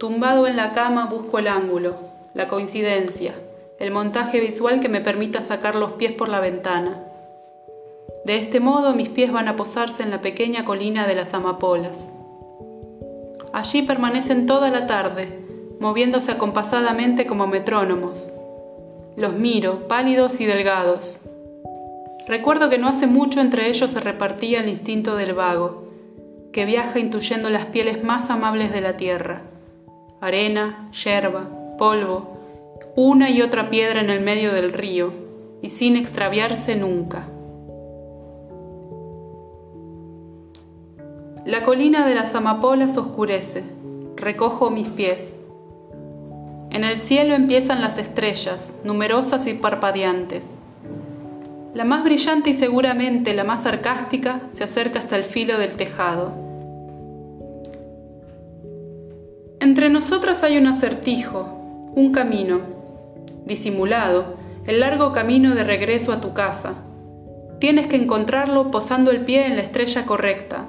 Tumbado en la cama busco el ángulo, la coincidencia, el montaje visual que me permita sacar los pies por la ventana. De este modo mis pies van a posarse en la pequeña colina de las amapolas. Allí permanecen toda la tarde, moviéndose acompasadamente como metrónomos. Los miro, pálidos y delgados. Recuerdo que no hace mucho entre ellos se repartía el instinto del vago, que viaja intuyendo las pieles más amables de la tierra arena, yerba, polvo, una y otra piedra en el medio del río, y sin extraviarse nunca. La colina de las amapolas oscurece, recojo mis pies. En el cielo empiezan las estrellas, numerosas y parpadeantes. La más brillante y seguramente la más sarcástica se acerca hasta el filo del tejado. Entre nosotras hay un acertijo, un camino, disimulado, el largo camino de regreso a tu casa. Tienes que encontrarlo posando el pie en la estrella correcta.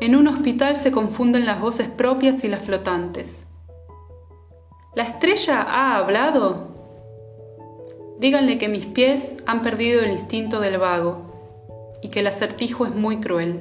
En un hospital se confunden las voces propias y las flotantes. ¿La estrella ha hablado? Díganle que mis pies han perdido el instinto del vago y que el acertijo es muy cruel.